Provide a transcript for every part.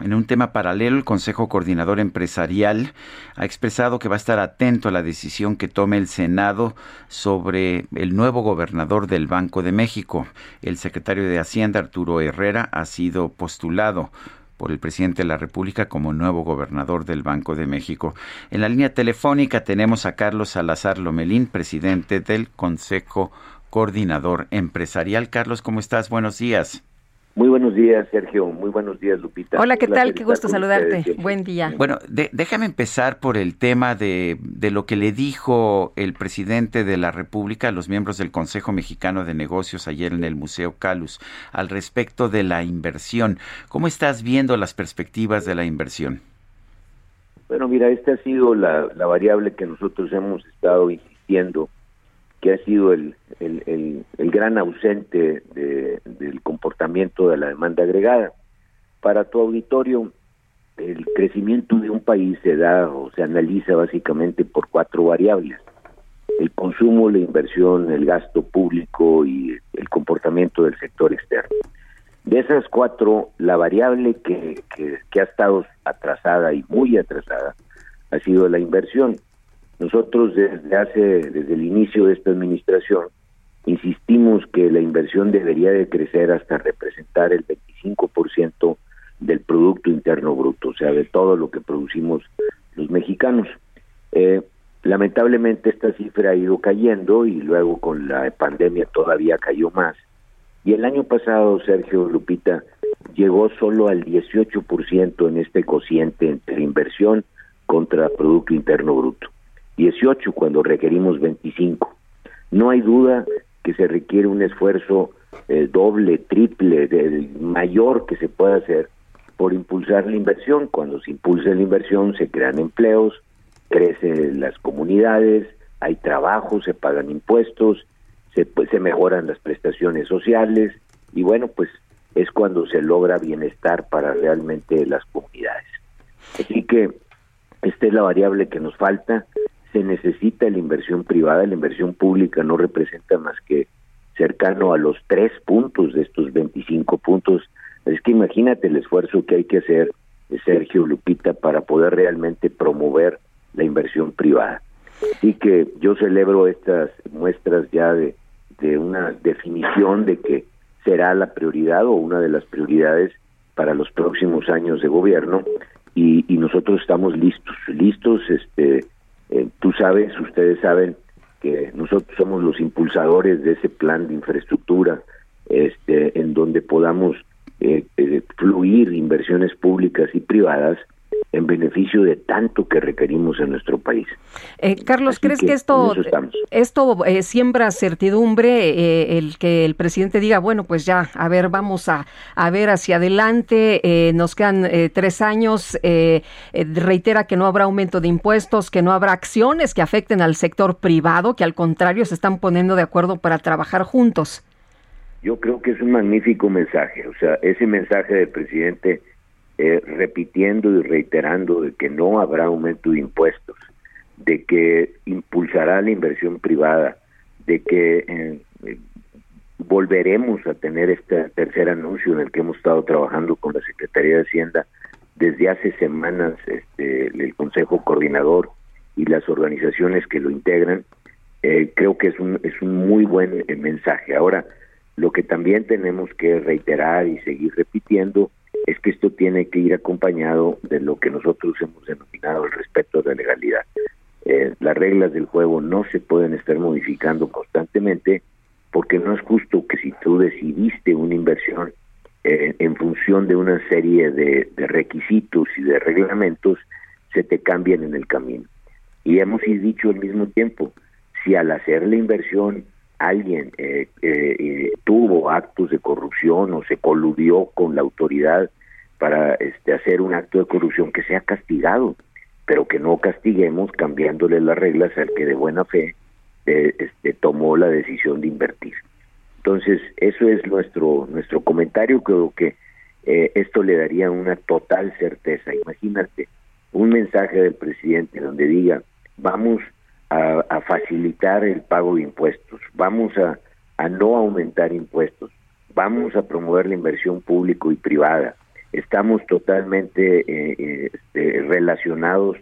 En un tema paralelo, el Consejo Coordinador Empresarial ha expresado que va a estar atento a la decisión que tome el Senado sobre el nuevo gobernador del Banco de México. El secretario de Hacienda, Arturo Herrera, ha sido postulado por el presidente de la República como nuevo gobernador del Banco de México. En la línea telefónica tenemos a Carlos Salazar Lomelín, presidente del Consejo Coordinador Empresarial. Carlos, ¿cómo estás? Buenos días. Muy buenos días, Sergio. Muy buenos días, Lupita. Hola, ¿qué tal? Qué gusto saludarte. Buen día. Bueno, déjame empezar por el tema de, de, lo que le dijo el presidente de la República a los miembros del Consejo Mexicano de Negocios ayer en el Museo Calus al respecto de la inversión. ¿Cómo estás viendo las perspectivas de la inversión? Bueno, mira, esta ha sido la, la variable que nosotros hemos estado insistiendo que ha sido el, el, el, gran ausente del comportamiento de la demanda agregada. Para tu auditorio, el crecimiento de un país se da o se analiza básicamente por cuatro variables. El consumo, la inversión, el gasto público y el comportamiento del sector externo. De esas cuatro, la variable que, que, que ha estado atrasada y muy atrasada ha sido la inversión nosotros desde hace, desde el inicio de esta administración, insistimos que la inversión debería de crecer hasta representar el 25% del Producto Interno Bruto, o sea, de todo lo que producimos los mexicanos. Eh, lamentablemente esta cifra ha ido cayendo y luego con la pandemia todavía cayó más. Y el año pasado, Sergio Lupita, llegó solo al 18% en este cociente entre inversión contra Producto Interno Bruto. 18 cuando requerimos 25. No hay duda que se requiere un esfuerzo eh, doble, triple, mayor que se pueda hacer por impulsar la inversión. Cuando se impulsa la inversión se crean empleos, crecen las comunidades, hay trabajo, se pagan impuestos, se, pues, se mejoran las prestaciones sociales y bueno, pues es cuando se logra bienestar para realmente las comunidades. Así que esta es la variable que nos falta se necesita la inversión privada, la inversión pública no representa más que cercano a los tres puntos de estos 25 puntos. Es que imagínate el esfuerzo que hay que hacer, Sergio Lupita, para poder realmente promover la inversión privada. Así que yo celebro estas muestras ya de, de una definición de que será la prioridad o una de las prioridades para los próximos años de gobierno y, y nosotros estamos listos, listos este eh, tú sabes, ustedes saben que nosotros somos los impulsadores de ese plan de infraestructura, este, en donde podamos eh, eh, fluir inversiones públicas y privadas en beneficio de tanto que requerimos en nuestro país. Eh, Carlos, ¿crees que, esto, esto eh, siembra certidumbre, eh, el que el presidente diga, bueno, pues ya, a ver, vamos a, a ver hacia adelante, nos quedan tres años, reitera que no habrá aumento de impuestos, que no habrá acciones que afecten al sector privado, que al contrario se están poniendo de acuerdo para trabajar juntos? Yo creo que es un magnífico mensaje, o sea, ese mensaje del presidente eh, repitiendo y reiterando de que no habrá aumento de impuestos, de que impulsará la inversión privada, de que eh, volveremos a tener este tercer anuncio en el que hemos estado trabajando con la Secretaría de Hacienda desde hace semanas, este, el Consejo Coordinador y las organizaciones que lo integran, eh, creo que es un, es un muy buen mensaje. Ahora, lo que también tenemos que reiterar y seguir repitiendo es que esto tiene que ir acompañado de lo que nosotros hemos denominado el respeto a la legalidad. Eh, las reglas del juego no se pueden estar modificando constantemente porque no es justo que si tú decidiste una inversión eh, en función de una serie de, de, requisitos y de reglamentos, se te cambien en el camino. Y hemos dicho al mismo tiempo, si al hacer la inversión alguien eh, eh, tuvo actos de corrupción o se coludió con la autoridad para este, hacer un acto de corrupción que sea castigado, pero que no castiguemos cambiándole las reglas al que de buena fe este, tomó la decisión de invertir. Entonces, eso es nuestro nuestro comentario. Creo que esto le daría una total certeza. Imagínate un mensaje del presidente donde diga, vamos a, facilitar el pago de impuestos, vamos a, no aumentar impuestos, vamos a promover la inversión público y privada. Estamos totalmente eh, eh, este, relacionados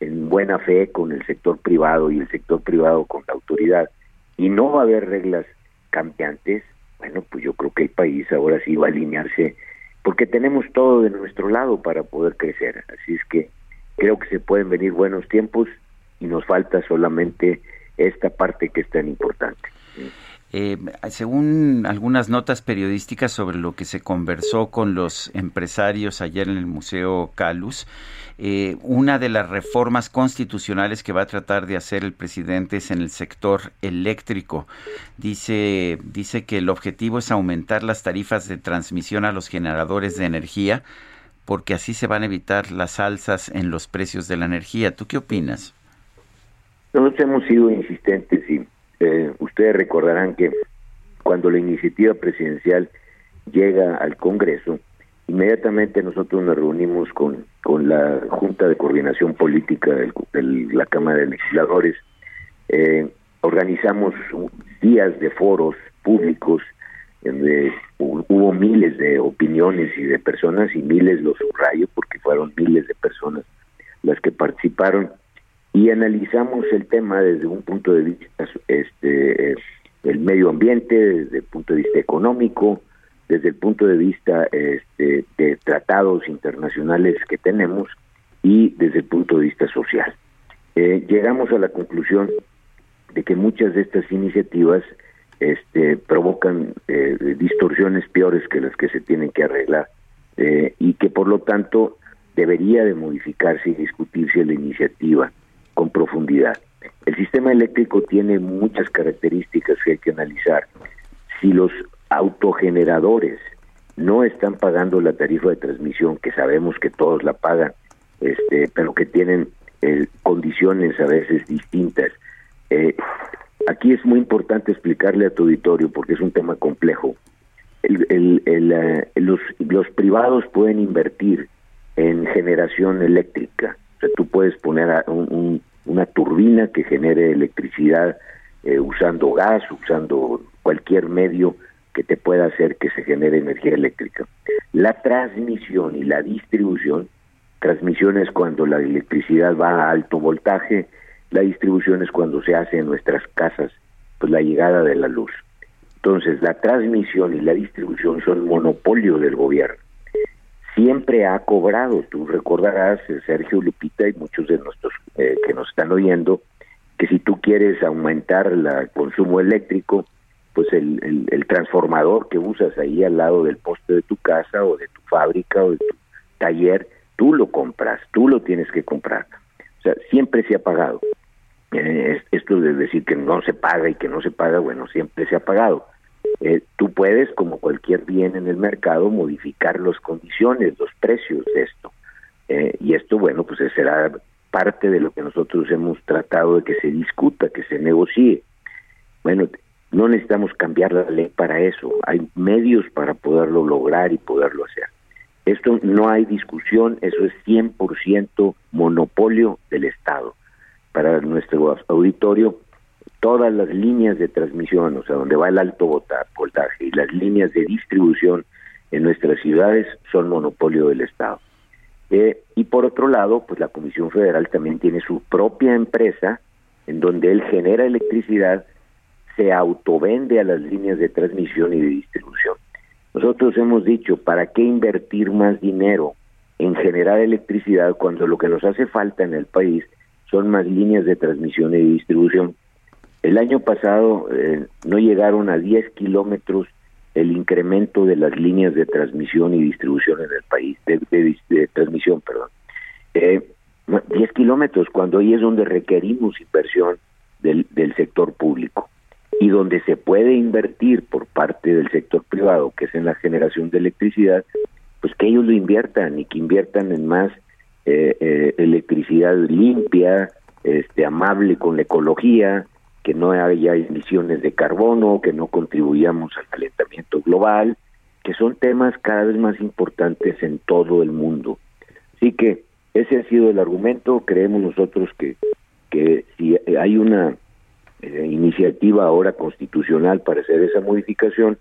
en buena fe con el sector privado y el sector privado con la autoridad. Y no va a haber reglas cambiantes. Bueno, pues yo creo que el país ahora sí va a alinearse porque tenemos todo de nuestro lado para poder crecer. Así es que creo que se pueden venir buenos tiempos y nos falta solamente esta parte que es tan importante. Eh, según algunas notas periodísticas sobre lo que se conversó con los empresarios ayer en el Museo Calus, eh, una de las reformas constitucionales que va a tratar de hacer el presidente es en el sector eléctrico. Dice, dice que el objetivo es aumentar las tarifas de transmisión a los generadores de energía porque así se van a evitar las alzas en los precios de la energía. ¿Tú qué opinas? Nosotros hemos sido insistentes y eh, ustedes recordarán que cuando la iniciativa presidencial llega al Congreso, inmediatamente nosotros nos reunimos con, con la Junta de Coordinación Política de la Cámara de Legisladores, eh, organizamos días de foros públicos donde hubo miles de opiniones y de personas y miles, los subrayo porque fueron miles de personas las que participaron y analizamos el tema desde un punto de vista este el medio ambiente, desde el punto de vista económico, desde el punto de vista este, de tratados internacionales que tenemos y desde el punto de vista social. Eh, llegamos a la conclusión de que muchas de estas iniciativas este, provocan eh, distorsiones peores que las que se tienen que arreglar eh, y que por lo tanto debería de modificarse y discutirse la iniciativa con profundidad. El sistema eléctrico tiene muchas características que hay que analizar. Si los autogeneradores no están pagando la tarifa de transmisión, que sabemos que todos la pagan, este, pero que tienen eh, condiciones a veces distintas, eh, aquí es muy importante explicarle a tu auditorio, porque es un tema complejo. El, eh, los, los privados pueden invertir en generación eléctrica, tú puedes poner una turbina que genere electricidad eh, usando gas, usando cualquier medio que te pueda hacer que se genere energía eléctrica. La transmisión y la distribución, transmisión es cuando la electricidad va a alto voltaje, la distribución es cuando se hace en nuestras casas, pues la llegada de la luz. Entonces, la transmisión y la distribución son monopolio del gobierno siempre ha cobrado. Tú recordarás, eh, Sergio Lupita y muchos de nuestros eh, que nos están oyendo, que si tú quieres aumentar el consumo eléctrico, pues el, el, transformador que usas ahí al lado del poste de tu casa o de tu fábrica o de tu taller, tú lo compras, tú lo tienes que comprar. O sea, siempre se ha pagado. Eh, esto de decir que no se paga y que no se paga, bueno, siempre se ha pagado. Eh, tú puedes, como cualquier bien en el mercado, modificar las condiciones, los precios de esto. Eh, y esto, bueno, pues será parte de lo que nosotros hemos tratado de que se discuta, que se negocie. Bueno, no necesitamos cambiar la ley para eso, hay medios para poderlo lograr y poderlo hacer. Esto no hay discusión, eso es 100% monopolio del Estado. Para nuestro auditorio, todas las líneas de transmisión, o sea, donde va el alto voltaje y las líneas de distribución en nuestras ciudades son monopolio del Estado. Eh, y por otro lado, pues la Comisión Federal también tiene su propia empresa en donde él genera electricidad, se autovende a las líneas de transmisión y de distribución. Nosotros hemos dicho, ¿para qué invertir más dinero en generar electricidad cuando lo que nos hace falta en el país son más líneas de transmisión y distribución? El año pasado eh, no llegaron a 10 kilómetros el incremento de las líneas de transmisión y distribución en el país, de, transmisión, perdón. Eh, 10 kilómetros, cuando ahí es donde requerimos inversión del, sector público. y donde se puede invertir por parte del sector privado, que es en la generación de electricidad, pues que ellos lo inviertan y que inviertan en más eh, eh, electricidad limpia, este, amable con la ecología, que no haya emisiones de carbono, que no contribuyamos al calentamiento global, que son temas cada vez más importantes en todo el mundo. Así que ese ha sido el argumento, creemos nosotros que, que si hay una eh, iniciativa ahora constitucional para hacer esa modificación,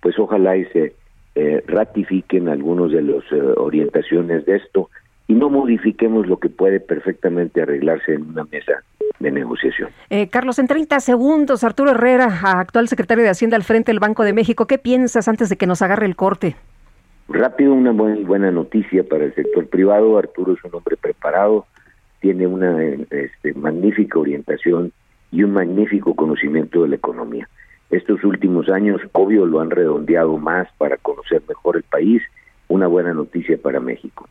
pues ojalá y se eh, ratifiquen algunos de las eh, orientaciones de esto y no modifiquemos lo que puede perfectamente arreglarse en una mesa de negociación. Carlos, en 30 segundos, Arturo Herrera, actual secretario de Hacienda al frente del Banco de México, ¿qué piensas antes de que nos agarre el corte? Rápido, una muy buena noticia para el sector privado. Arturo es un hombre preparado, tiene una este, magnífica orientación y un magnífico conocimiento de la economía. Estos últimos años, obvio, lo han redondeado más para conocer mejor el país. Una buena noticia para México.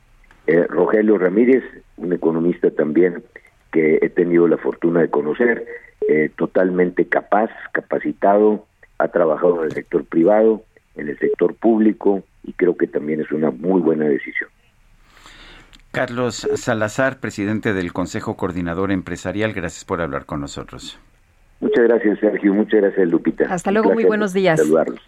Eh, Rogelio Ramírez, un economista también que he tenido la fortuna de conocer, eh, totalmente capaz, capacitado, ha trabajado en el sector privado, en el sector público y creo que también es una muy buena decisión. Carlos Salazar, presidente del Consejo Coordinador Empresarial, gracias por hablar con nosotros. Muchas gracias, Sergio. Muchas gracias, Lupita. Hasta luego, muy buenos días. Saludarlos.